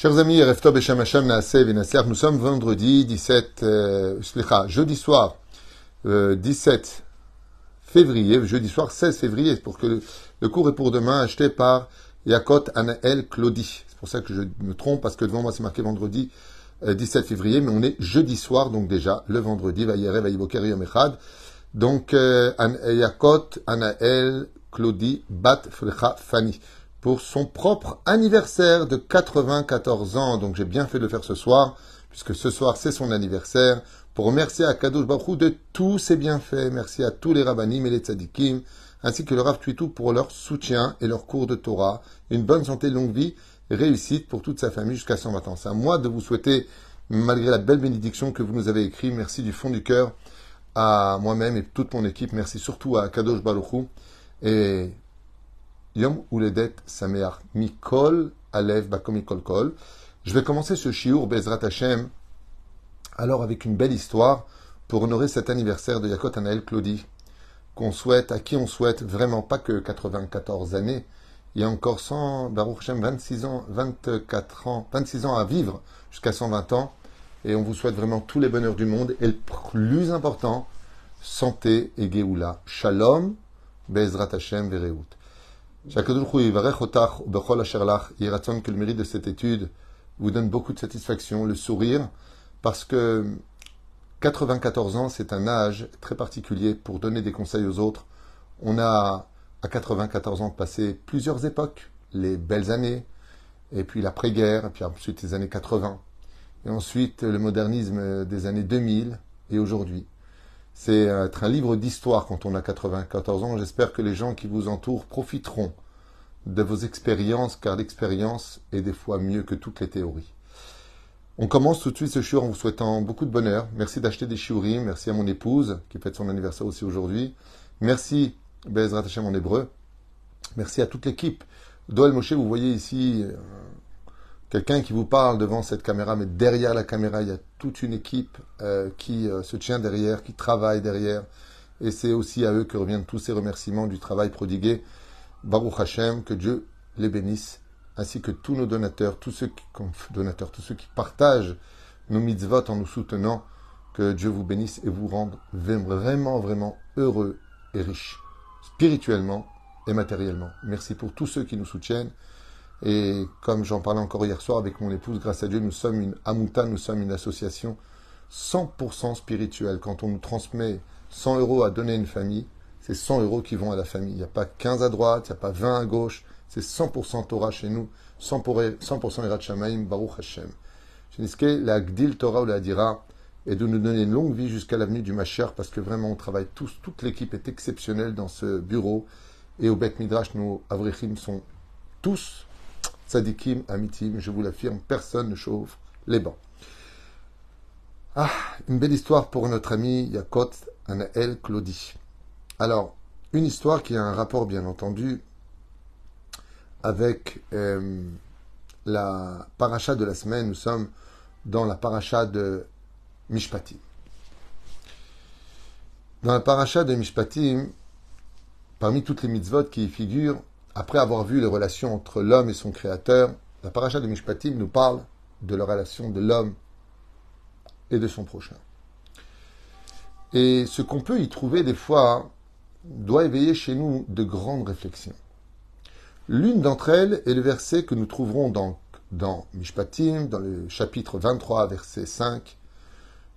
Chers amis, Reftov et nous sommes vendredi 17, euh, jeudi soir, euh, 17 février, jeudi soir 16 février, pour que le, cours est pour demain, acheté par Yakot Anaël Claudie. C'est pour ça que je me trompe, parce que devant moi c'est marqué vendredi euh, 17 février, mais on est jeudi soir, donc déjà, le vendredi, Vayere Vayiboker Yom Echad. Donc, euh, Yakot Anaël Claudie Bat Frecha Fani pour son propre anniversaire de 94 ans. Donc j'ai bien fait de le faire ce soir, puisque ce soir c'est son anniversaire, pour remercier à Kadosh Baruch de tous ses bienfaits. Merci à tous les rabbinim et les tzadikim, ainsi que le Rav Tuitou pour leur soutien et leur cours de Torah. Une bonne santé, longue vie, réussite pour toute sa famille jusqu'à 120 ans. C'est à moi de vous souhaiter, malgré la belle bénédiction que vous nous avez écrite, merci du fond du cœur à moi-même et toute mon équipe. Merci surtout à Kadosh Baruch et Yom Uledet Sameach Mikol Alev Bakom Kol. Je vais commencer ce shiur Bezrat Hashem alors avec une belle histoire pour honorer cet anniversaire de Yakot Anaël Claudie qu'on souhaite, à qui on souhaite vraiment pas que 94 années, il y a encore 100, Baruch Hashem, 26 ans, 24 ans, 26 ans à vivre jusqu'à 120 ans et on vous souhaite vraiment tous les bonheurs du monde et le plus important, santé et Geoula. Shalom, Bezrat Hashem Vereut. Que le mérite de cette étude vous donne beaucoup de satisfaction, le sourire, parce que 94 ans, c'est un âge très particulier pour donner des conseils aux autres. On a à 94 ans passé plusieurs époques, les belles années, et puis l'après-guerre, et puis ensuite les années 80, et ensuite le modernisme des années 2000 et aujourd'hui. C'est être un livre d'histoire quand on a 94 ans. J'espère que les gens qui vous entourent profiteront de vos expériences, car l'expérience est des fois mieux que toutes les théories. On commence tout de suite ce shiur en vous souhaitant beaucoup de bonheur. Merci d'acheter des shiurim. Merci à mon épouse qui fête son anniversaire aussi aujourd'hui. Merci, Bezrat Hashem en hébreu. Merci à toute l'équipe. Doel Moshe, vous voyez ici euh, quelqu'un qui vous parle devant cette caméra, mais derrière la caméra, il y a toute une équipe euh, qui euh, se tient derrière, qui travaille derrière. Et c'est aussi à eux que reviennent tous ces remerciements du travail prodigué. Baruch Hashem, que Dieu les bénisse, ainsi que tous nos donateurs, tous ceux qui, donateurs, tous ceux qui partagent nos mitzvot en nous soutenant, que Dieu vous bénisse et vous rende vraiment, vraiment heureux et riches, spirituellement et matériellement. Merci pour tous ceux qui nous soutiennent. Et comme j'en parlais encore hier soir avec mon épouse, grâce à Dieu, nous sommes une Amuta, nous sommes une association 100% spirituelle. Quand on nous transmet 100 euros à donner à une famille, c'est 100 euros qui vont à la famille. Il n'y a pas 15 à droite, il n'y a pas 20 à gauche. C'est 100% Torah chez nous, 100%, Erat Shamaim, Baruch Hashem. la Gdil Torah ou la Dira, et de nous donner une longue vie jusqu'à l'avenue du Mashiach, parce que vraiment on travaille tous, toute l'équipe est exceptionnelle dans ce bureau. Et au Bet Midrash, nos Avrichim sont tous tzadikim, amitim, je vous l'affirme, personne ne chauffe les bancs. Ah, une belle histoire pour notre ami Yakot Anaël Claudie. Alors, une histoire qui a un rapport, bien entendu, avec euh, la paracha de la semaine. Nous sommes dans la paracha de Mishpatim. Dans la paracha de Mishpatim, parmi toutes les mitzvot qui y figurent, après avoir vu les relations entre l'homme et son créateur, la paracha de Mishpatim nous parle de la relation de l'homme et de son prochain. Et ce qu'on peut y trouver des fois doit éveiller chez nous de grandes réflexions. L'une d'entre elles est le verset que nous trouverons dans, dans Mishpatim, dans le chapitre 23, verset 5,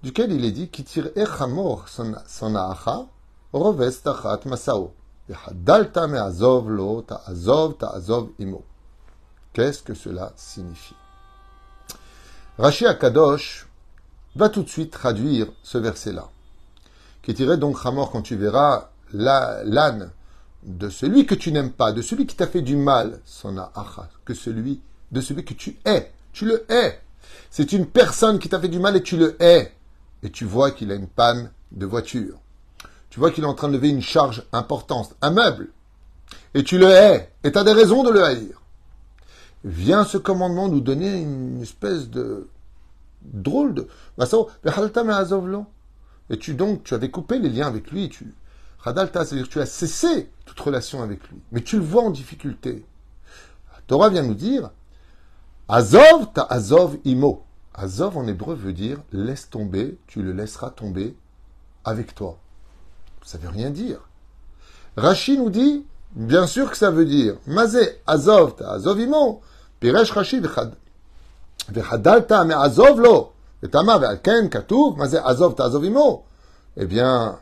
duquel il est dit Kitir echamor sanaacha roves tachat masao. Qu'est-ce que cela signifie Rashi Akadosh va tout de suite traduire ce verset-là. Qui tirait donc Hamor quand tu verras l'âne de celui que tu n'aimes pas, de celui qui t'a fait du mal, son que celui de celui que tu hais. Tu le hais. C'est une personne qui t'a fait du mal et tu le hais. Et tu vois qu'il a une panne de voiture. Tu vois qu'il est en train de lever une charge importante, un meuble. Et tu le hais. Et tu as des raisons de le haïr. Vient ce commandement nous donner une espèce de drôle de. Et tu donc, tu avais coupé les liens avec lui. Tu, c'est-à-dire tu as cessé toute relation avec lui, mais tu le vois en difficulté. La Torah vient nous dire Azov, ta Azov imo. Azov en hébreu veut dire laisse tomber, tu le laisseras tomber avec toi. Ça veut rien dire. Rashi nous dit, bien sûr que ça veut dire, Mazé, Azov, ta Azov imo. Piresh Rashi vechadalta me Azov lo. Vetama ve'alken Mazé, Azov, ta Azov imo. Eh bien,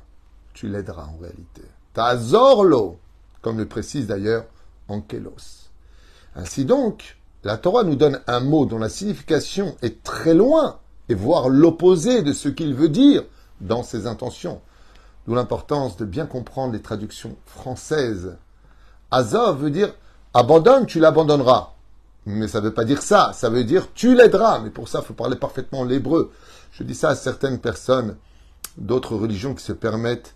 tu l'aideras en réalité. Ta Azor lo, comme le précise d'ailleurs Ankelos. Ainsi donc, la Torah nous donne un mot dont la signification est très loin, et voire l'opposé de ce qu'il veut dire dans ses intentions. L'importance de bien comprendre les traductions françaises. Azov veut dire abandonne, tu l'abandonneras. Mais ça ne veut pas dire ça, ça veut dire tu l'aideras. Mais pour ça, il faut parler parfaitement l'hébreu. Je dis ça à certaines personnes d'autres religions qui se permettent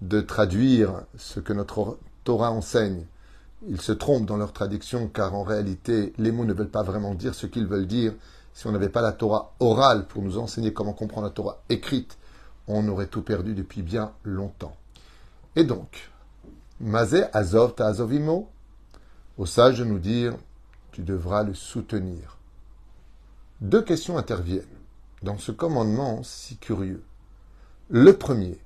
de traduire ce que notre Torah enseigne. Ils se trompent dans leur traduction car en réalité, les mots ne veulent pas vraiment dire ce qu'ils veulent dire. Si on n'avait pas la Torah orale pour nous enseigner comment comprendre la Torah écrite, on aurait tout perdu depuis bien longtemps. Et donc, Mazé Azov ta Azovimo, au sage nous dire, tu devras le soutenir. Deux questions interviennent dans ce commandement si curieux. Le premier,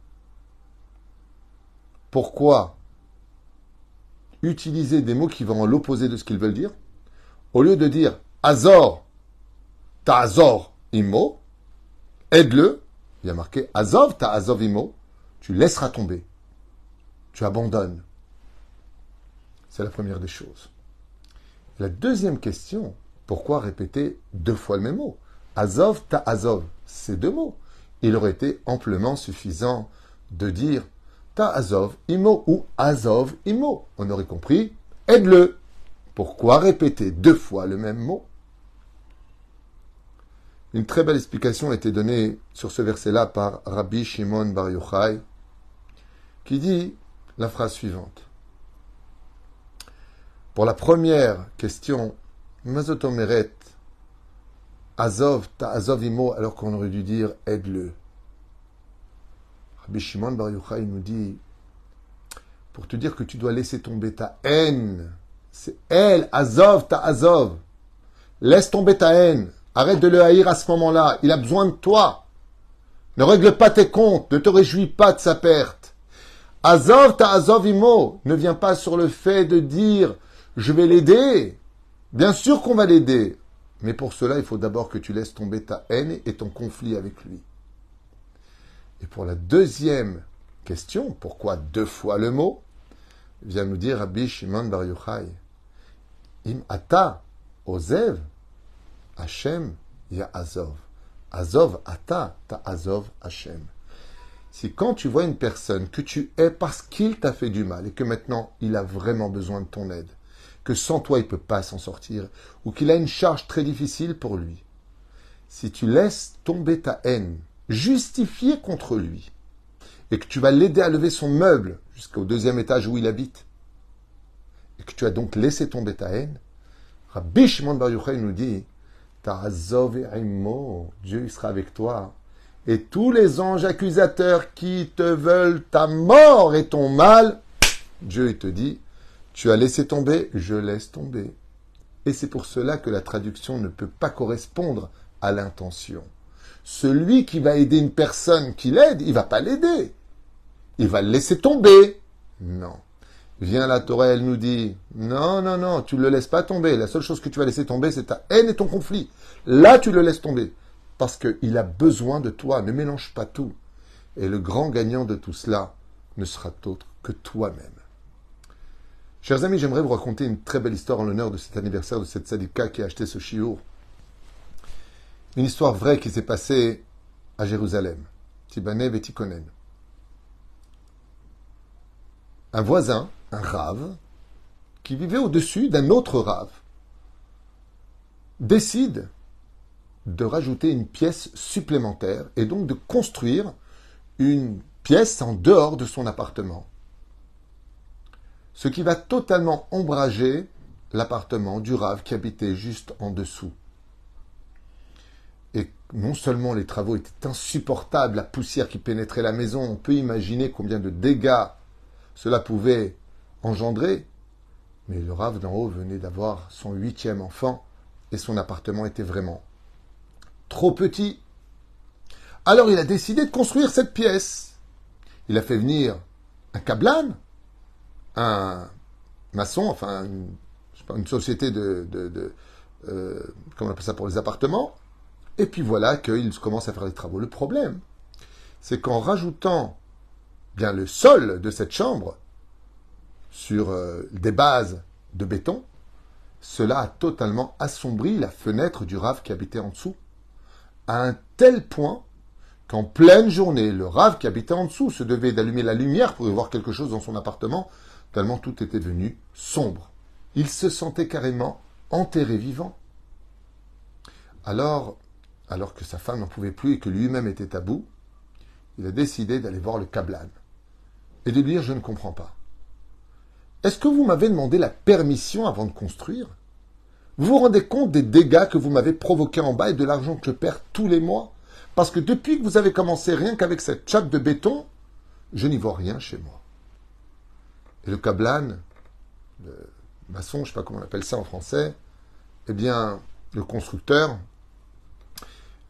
pourquoi utiliser des mots qui vont à l'opposé de ce qu'ils veulent dire, au lieu de dire Azor, ta Azor imo, aide-le, il y a marqué Azov, ta Azov imo, tu laisseras tomber, tu abandonnes. C'est la première des choses. La deuxième question, pourquoi répéter deux fois le même mot? Azov, ta Azov, c'est deux mots. Il aurait été amplement suffisant de dire Azov Imo ou Azov Imo. On aurait compris, aide-le. Pourquoi répéter deux fois le même mot? Une très belle explication a été donnée sur ce verset-là par Rabbi Shimon Bar Yochai, qui dit la phrase suivante. Pour la première question, Mazotomeret, Azov, ta Azov Imo, alors qu'on aurait dû dire aide-le. Rabbi Shimon Bar Yochai nous dit, pour te dire que tu dois laisser tomber ta haine, c'est elle, Azov, ta Azov. Laisse tomber ta haine. Arrête de le haïr à ce moment-là. Il a besoin de toi. Ne règle pas tes comptes. Ne te réjouis pas de sa perte. Azov, ta Azov imo. Ne viens pas sur le fait de dire je vais l'aider. Bien sûr qu'on va l'aider. Mais pour cela, il faut d'abord que tu laisses tomber ta haine et ton conflit avec lui. Et pour la deuxième question, pourquoi deux fois le mot vient nous dire Rabbi Shimon Bar Yochai. Im ata ozev Hashem ya azov. Azov ata ta azov Hashem. Si quand tu vois une personne que tu es parce qu'il t'a fait du mal et que maintenant il a vraiment besoin de ton aide, que sans toi il ne peut pas s'en sortir, ou qu'il a une charge très difficile pour lui, si tu laisses tomber ta haine, justifié contre lui, et que tu vas l'aider à lever son meuble jusqu'au deuxième étage où il habite, et que tu as donc laissé tomber ta haine, Rabbi Shimon Bar Yochai nous dit, Dieu sera avec toi. Et tous les anges accusateurs qui te veulent ta mort et ton mal, Dieu te dit, tu as laissé tomber, je laisse tomber. Et c'est pour cela que la traduction ne peut pas correspondre à l'intention. Celui qui va aider une personne qui l'aide, il va pas l'aider. Il va le laisser tomber. Non. Vient la Torah, elle nous dit, non, non, non, tu ne le laisses pas tomber. La seule chose que tu vas laisser tomber, c'est ta haine et ton conflit. Là, tu le laisses tomber. Parce qu'il a besoin de toi. Ne mélange pas tout. Et le grand gagnant de tout cela ne sera autre que toi-même. Chers amis, j'aimerais vous raconter une très belle histoire en l'honneur de cet anniversaire de cette sadika qui a acheté ce chiour. Une histoire vraie qui s'est passée à Jérusalem, Tibané Betikonen. Un voisin, un rave, qui vivait au-dessus d'un autre rave, décide de rajouter une pièce supplémentaire et donc de construire une pièce en dehors de son appartement. Ce qui va totalement ombrager l'appartement du rave qui habitait juste en dessous non seulement les travaux étaient insupportables, la poussière qui pénétrait la maison, on peut imaginer combien de dégâts cela pouvait engendrer, mais le rave d'en haut venait d'avoir son huitième enfant et son appartement était vraiment trop petit. Alors il a décidé de construire cette pièce. Il a fait venir un cablan, un maçon, enfin une, société de, de, euh, comment on appelle ça pour les appartements. Et puis voilà qu'il commence à faire les travaux. Le problème, c'est qu'en rajoutant bien le sol de cette chambre sur euh, des bases de béton, cela a totalement assombri la fenêtre du rave qui habitait en dessous, à un tel point qu'en pleine journée, le rave qui habitait en dessous se devait d'allumer la lumière pour y voir quelque chose dans son appartement, tellement tout était devenu sombre. Il se sentait carrément enterré vivant. Alors, alors que sa femme n'en pouvait plus et que lui-même était à bout, il a décidé d'aller voir le Kablan et de lui dire Je ne comprends pas. Est-ce que vous m'avez demandé la permission avant de construire? Vous vous rendez compte des dégâts que vous m'avez provoqués en bas et de l'argent que je perds tous les mois? Parce que depuis que vous avez commencé rien qu'avec cette chape de béton, je n'y vois rien chez moi. Et le Kablan, le maçon, je ne sais pas comment on appelle ça en français, eh bien, le constructeur,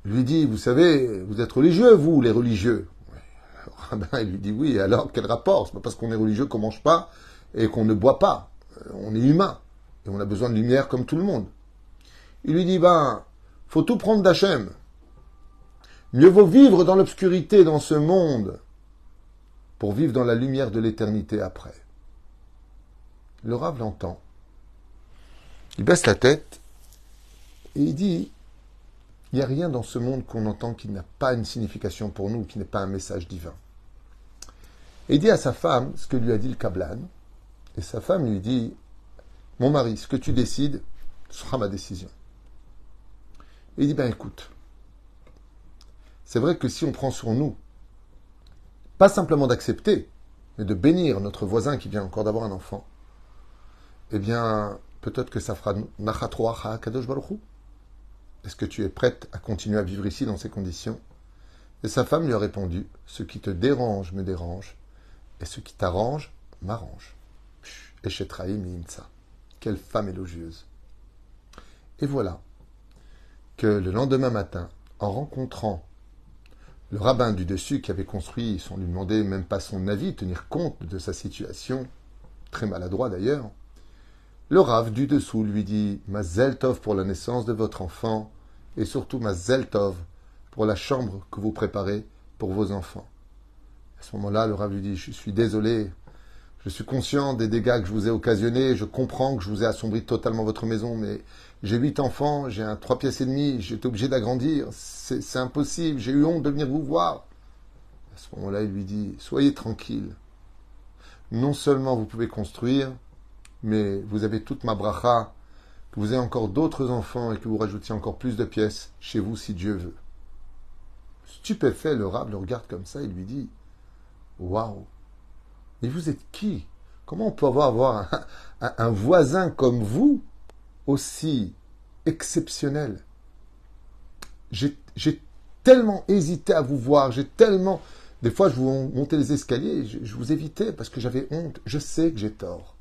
lui dit, vous savez, vous êtes religieux, vous, les religieux. Le rabbin, il lui dit, oui, alors quel rapport? C'est pas parce qu'on est religieux qu'on mange pas et qu'on ne boit pas. Euh, on est humain. Et on a besoin de lumière comme tout le monde. Il lui dit, ben, faut tout prendre d'Hachem. Mieux vaut vivre dans l'obscurité dans ce monde pour vivre dans la lumière de l'éternité après. Le Rav l'entend. Il baisse la tête et il dit, il n'y a rien dans ce monde qu'on entend qui n'a pas une signification pour nous, qui n'est pas un message divin. Et il dit à sa femme ce que lui a dit le Kablan, et sa femme lui dit Mon mari, ce que tu décides sera ma décision. il dit Ben écoute, c'est vrai que si on prend sur nous, pas simplement d'accepter, mais de bénir notre voisin qui vient encore d'avoir un enfant, eh bien, peut-être que ça fera Nachatroa Kadosh Est-ce que tu es prête à continuer à vivre ici dans ces conditions? Et sa femme lui a répondu Ce qui te dérange me dérange, et ce qui t'arrange m'arrange. Quelle femme élogieuse. Et voilà que le lendemain matin, en rencontrant le rabbin du dessus qui avait construit, sans lui demander même pas son avis, tenir compte de sa situation, très maladroit d'ailleurs, le rave du dessous lui dit Ma Zeltov pour la naissance de votre enfant, et surtout ma Zeltov pour la chambre que vous préparez pour vos enfants. À ce moment-là, le rave lui dit Je suis désolé, je suis conscient des dégâts que je vous ai occasionnés. Je comprends que je vous ai assombri totalement votre maison, mais j'ai huit enfants, j'ai un trois pièces et demi, j'étais obligé d'agrandir. C'est impossible. J'ai eu honte de venir vous voir. À ce moment-là, il lui dit Soyez tranquille. Non seulement vous pouvez construire, mais vous avez toute ma bracha, que vous ayez encore d'autres enfants et que vous rajoutiez encore plus de pièces chez vous si Dieu veut. Stupéfait, le rab le regarde comme ça, il lui dit Waouh mais vous êtes qui? Comment on peut avoir, un, voisin comme vous aussi exceptionnel? J'ai tellement hésité à vous voir, j'ai tellement... Des fois, je vous montais les escaliers, je, je vous évitais parce que j'avais honte. Je sais que j'ai tort.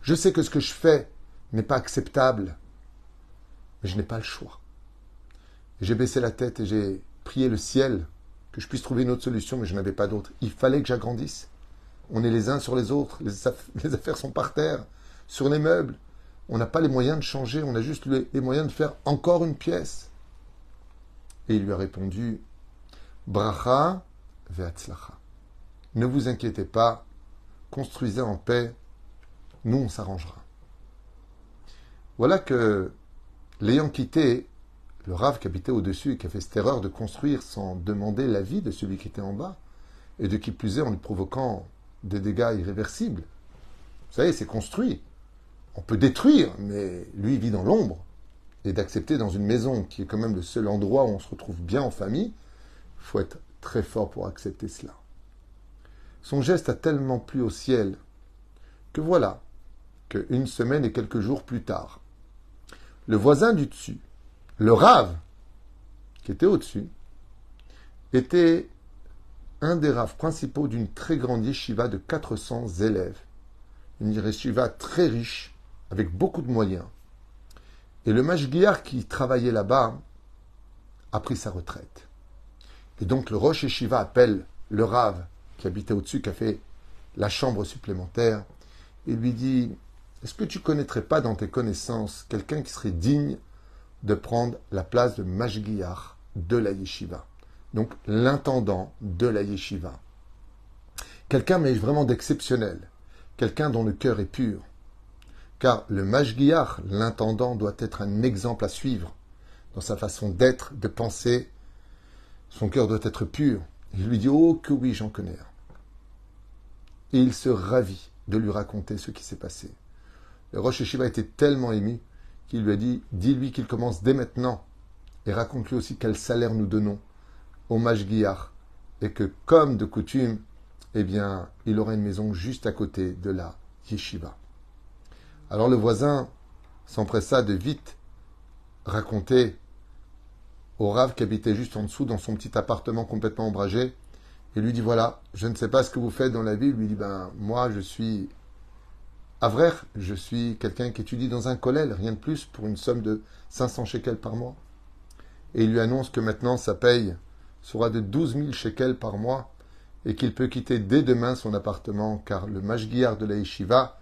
Je sais que ce que je fais n'est pas acceptable. Mais je n'ai pas le choix. J'ai baissé la tête et j'ai prié le ciel que je puisse trouver une autre solution, mais je n'avais pas d'autre. Il fallait que j'agrandisse. On est les uns sur les autres. Les, affaires sont par terre, sur les meubles. On n'a pas les moyens de changer. On a juste les, moyens de faire encore une pièce. Et il lui a répondu Bracha ve'atzlacha. Ne vous inquiétez pas. Construisez en paix. Nous, on s'arrangera. Voilà que, l'ayant quitté, le rave qui habitait au-dessus et qui a fait cette erreur de construire sans demander l'avis de celui qui était en bas, et de qui plus est en lui provoquant des dégâts irréversibles. Vous savez, c'est construit. On peut détruire, mais lui vit dans l'ombre. Et d'accepter dans une maison qui est quand même le seul endroit où on se retrouve bien en famille, il faut être très fort pour accepter cela. Son geste a tellement plu au ciel que voilà qu'une semaine et quelques jours plus tard, le voisin du dessus, le rave, qui était au-dessus, était un des raves principaux d'une très grande yeshiva de 400 élèves. Une yeshiva très riche, avec beaucoup de moyens. Et le Mashgiar qui travaillait là-bas a pris sa retraite. Et donc le Roche Shiva appelle le Rav qui habitait au-dessus, qui a fait la chambre supplémentaire, et lui dit Est-ce que tu connaîtrais pas dans tes connaissances quelqu'un qui serait digne de prendre la place de Mashgiar de la yeshiva? Donc l'intendant de la yeshiva. Quelqu'un, mais vraiment d'exceptionnel. Quelqu'un dont le cœur est pur. Car le Mashgiar, l'intendant, doit être un exemple à suivre dans sa façon d'être, de penser. Son cœur doit être pur. Il lui dit Oh, que oui, j'en connais. Et il se ravit de lui raconter ce qui s'est passé. Le Rosh Shiva était tellement ému qu'il lui a dit Dis-lui qu'il commence dès maintenant et raconte-lui aussi quel salaire nous donnons au Mashgiar et que, comme de coutume, eh bien, il aurait une maison juste à côté de la yeshiva. Alors le voisin s'empressa de vite raconter au Rav qui habitait juste en dessous dans son petit appartement complètement ombragé et lui dit voilà, je ne sais pas ce que vous faites dans la vie. Lui dit ben moi je suis Avrer, je suis quelqu'un qui étudie dans un collège, rien de plus, pour une somme de 500 shekels par mois. Et il lui annonce que maintenant sa paye sera de 12 000 shekels par mois et qu'il peut quitter dès demain son appartement car le mashgiar de la yeshiva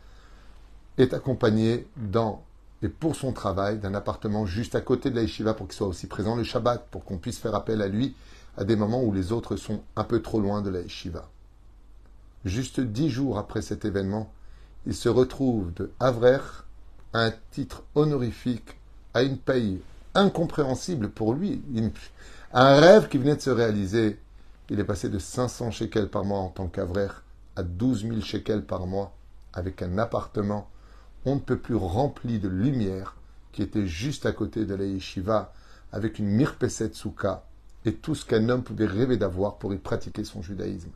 est accompagné dans et pour son travail d'un appartement juste à côté de la yeshiva pour qu'il soit aussi présent le Shabbat, pour qu'on puisse faire appel à lui à des moments où les autres sont un peu trop loin de la yeshiva. Juste dix jours après cet événement, il se retrouve de Havrer à un titre honorifique, à une paye incompréhensible pour lui, un rêve qui venait de se réaliser. Il est passé de 500 shekels par mois en tant qu'Avrer à 12 000 shekels par mois avec un appartement on ne peut plus rempli de lumière qui était juste à côté de la yeshiva avec une mirpeset souka et tout ce qu'un homme pouvait rêver d'avoir pour y pratiquer son judaïsme.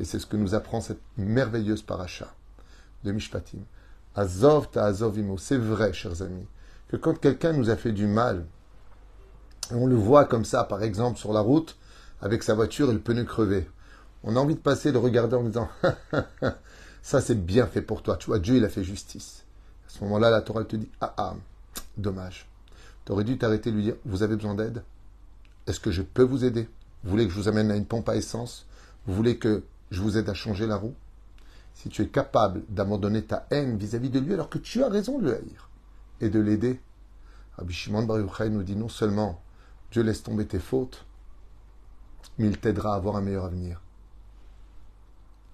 Et c'est ce que nous apprend cette merveilleuse paracha de Mishpatim. Azov ta azovimo. C'est vrai, chers amis, que quand quelqu'un nous a fait du mal, on le voit comme ça, par exemple, sur la route, avec sa voiture et le pneu crevé. On a envie de passer, de regarder en disant Ça, c'est bien fait pour toi. Tu vois, Dieu, il a fait justice. À ce moment-là, la Torah te dit Ah, ah, dommage. Tu aurais dû t'arrêter et lui dire Vous avez besoin d'aide? Est-ce que je peux vous aider? Vous voulez que je vous amène à une pompe à essence? Vous voulez que je vous aide à changer la roue? Si tu es capable d'abandonner ta haine vis-à-vis de lui alors que tu as raison de le haïr et de l'aider, Rabbi Shimon Bar nous dit non seulement Dieu laisse tomber tes fautes, mais il t'aidera à avoir un meilleur avenir.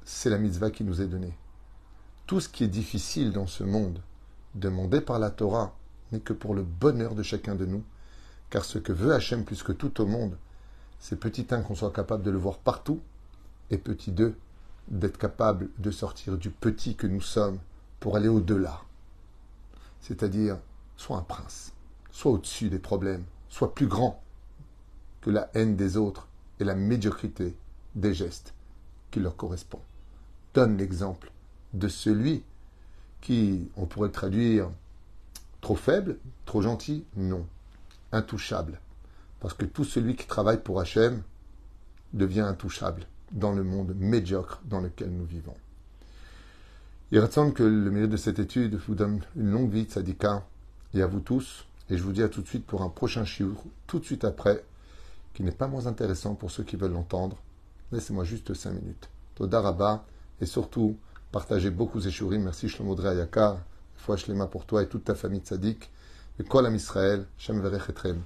C'est la mitzvah qui nous est donnée. Tout ce qui est difficile dans ce monde, demandé par la Torah, n'est que pour le bonheur de chacun de nous, car ce que veut Hachem plus que tout au monde, c'est petit un qu'on soit capable de le voir partout, et petit deux, d'être capable de sortir du petit que nous sommes pour aller au-delà. C'est-à-dire, soit un prince, soit au-dessus des problèmes, soit plus grand que la haine des autres et la médiocrité des gestes qui leur correspondent. Donne l'exemple de celui qui, on pourrait traduire, trop faible, trop gentil Non, intouchable. Parce que tout celui qui travaille pour Hachem devient intouchable dans le monde médiocre dans lequel nous vivons. Il ressemble que le milieu de cette étude vous donne une longue vie de sadika et à vous tous. Et je vous dis à tout de suite pour un prochain chiffre, tout de suite après, qui n'est pas moins intéressant pour ceux qui veulent l'entendre. Laissez-moi juste cinq minutes. Toda et surtout, partagez beaucoup shurim. Merci Shlomo Ayakar. Foi Shlema pour toi et toute ta famille tzaddik. Et Kol Am Israël, Shem Verech Etrem.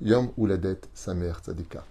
Yom Uladet Samer Tzadika.